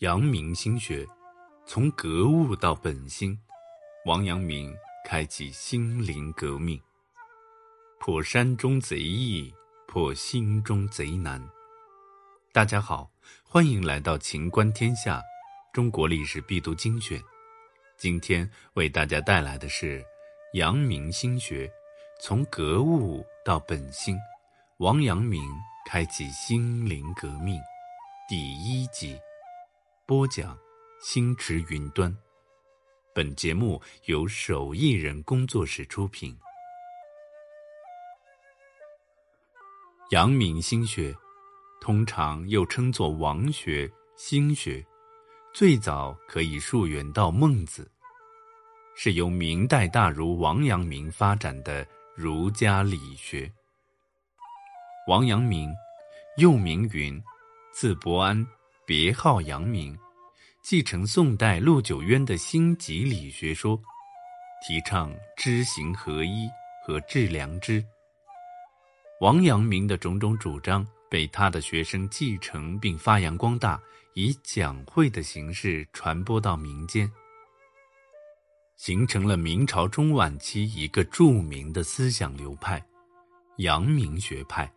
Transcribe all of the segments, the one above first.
阳明心学，从格物到本心，王阳明开启心灵革命。破山中贼易，破心中贼难。大家好，欢迎来到秦观天下，中国历史必读精选。今天为大家带来的是阳明心学，从格物到本心，王阳明开启心灵革命第一集。播讲：星驰云端。本节目由手艺人工作室出品。阳明心学，通常又称作王学、心学，最早可以溯源到孟子，是由明代大儒王阳明发展的儒家理学。王阳明，又名云，字伯安。别号阳明，继承宋代陆九渊的心即理学说，提倡知行合一和致良知。王阳明的种种主张被他的学生继承并发扬光大，以讲会的形式传播到民间，形成了明朝中晚期一个著名的思想流派——阳明学派。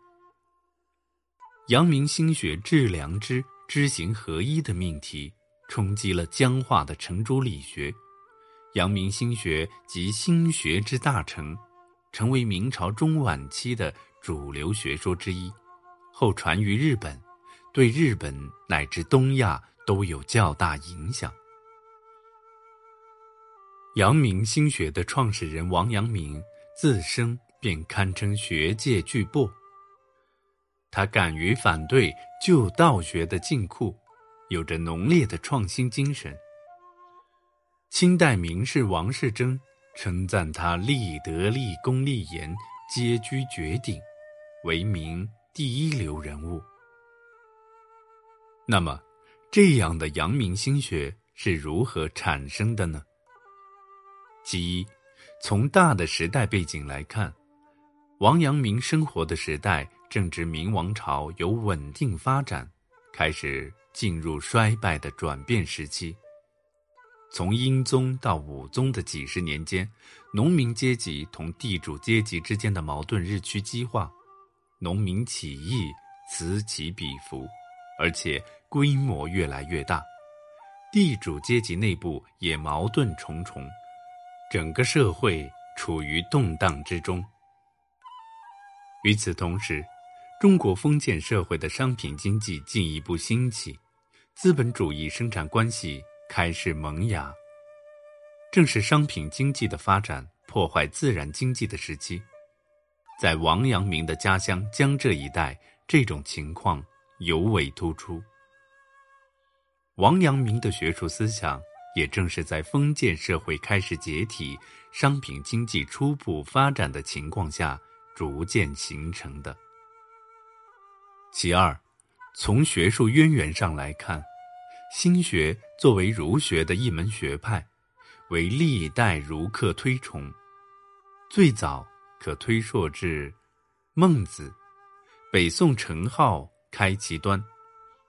阳明心学致良知。知行合一的命题冲击了僵化的程朱理学，阳明心学及心学之大成，成为明朝中晚期的主流学说之一，后传于日本，对日本乃至东亚都有较大影响。阳明心学的创始人王阳明自生便堪称学界巨擘。他敢于反对旧道学的禁锢，有着浓烈的创新精神。清代名士王世贞称赞他立德、立功、立言皆居绝顶，为明第一流人物。那么，这样的阳明心学是如何产生的呢？其一，从大的时代背景来看，王阳明生活的时代。正值明王朝由稳定发展，开始进入衰败的转变时期。从英宗到武宗的几十年间，农民阶级同地主阶级之间的矛盾日趋激化，农民起义此起彼伏，而且规模越来越大。地主阶级内部也矛盾重重，整个社会处于动荡之中。与此同时，中国封建社会的商品经济进一步兴起，资本主义生产关系开始萌芽。正是商品经济的发展破坏自然经济的时期，在王阳明的家乡江浙一带，这种情况尤为突出。王阳明的学术思想也正是在封建社会开始解体、商品经济初步发展的情况下逐渐形成的。其二，从学术渊源上来看，心学作为儒学的一门学派，为历代儒客推崇。最早可推溯至孟子，北宋程颢开其端，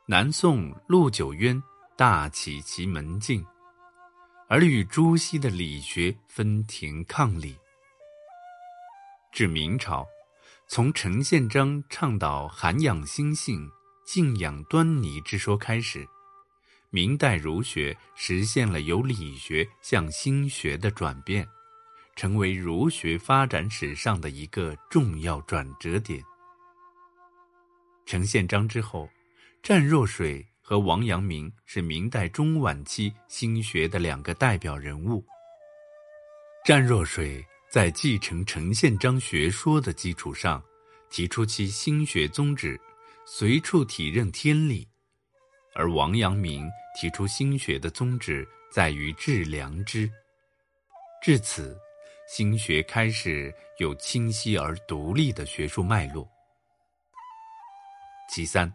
南宋陆九渊大启其门径，而与朱熹的理学分庭抗礼。至明朝。从陈宪章倡导涵养心性、静养端倪之说开始，明代儒学实现了由理学向心学的转变，成为儒学发展史上的一个重要转折点。陈宪章之后，湛若水和王阳明是明代中晚期心学的两个代表人物。湛若水。在继承陈宪章学说的基础上，提出其心学宗旨：随处体认天理；而王阳明提出心学的宗旨在于致良知。至此，心学开始有清晰而独立的学术脉络。其三，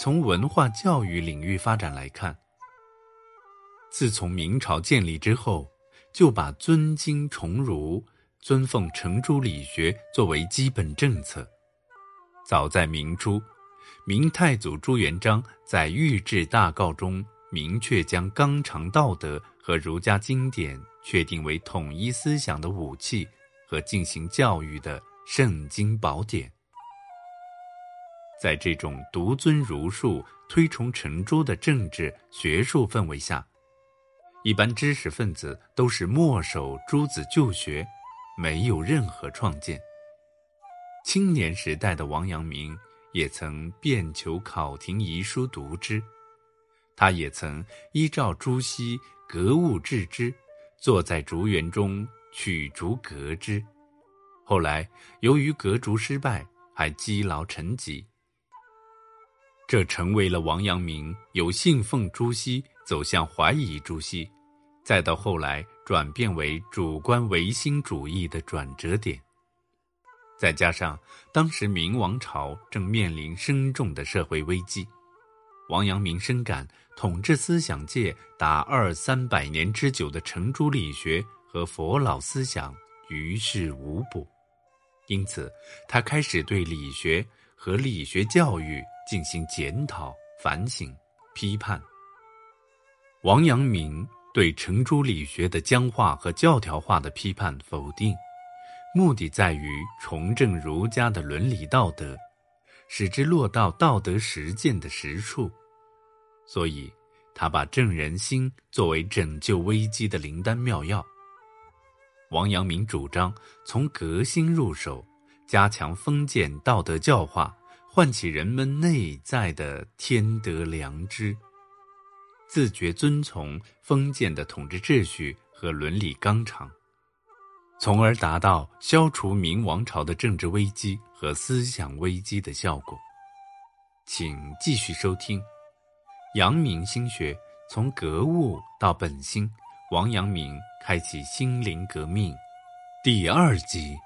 从文化教育领域发展来看，自从明朝建立之后，就把尊经崇儒。尊奉程朱理学作为基本政策。早在明初，明太祖朱元璋在《御制大诰》中明确将纲常道德和儒家经典确定为统一思想的武器和进行教育的圣经宝典。在这种独尊儒术、推崇程朱的政治学术氛围下，一般知识分子都是墨守诸子旧学，没有任何创建。青年时代的王阳明也曾遍求考亭遗书读之，他也曾依照朱熹格物致知，坐在竹园中取竹格之。后来由于格竹失败，还积劳成疾。这成为了王阳明由信奉朱熹走向怀疑朱熹，再到后来转变为主观唯心主义的转折点。再加上当时明王朝正面临深重的社会危机，王阳明深感统治思想界达二三百年之久的程朱理学和佛老思想于事无补，因此他开始对理学和理学教育。进行检讨、反省、批判。王阳明对程朱理学的僵化和教条化的批判否定，目的在于重振儒家的伦理道德，使之落到道德实践的实处。所以，他把正人心作为拯救危机的灵丹妙药。王阳明主张从革新入手，加强封建道德教化。唤起人们内在的天德良知，自觉遵从封建的统治秩序和伦理纲常，从而达到消除明王朝的政治危机和思想危机的效果。请继续收听《阳明心学：从格物到本心》，王阳明开启心灵革命，第二集。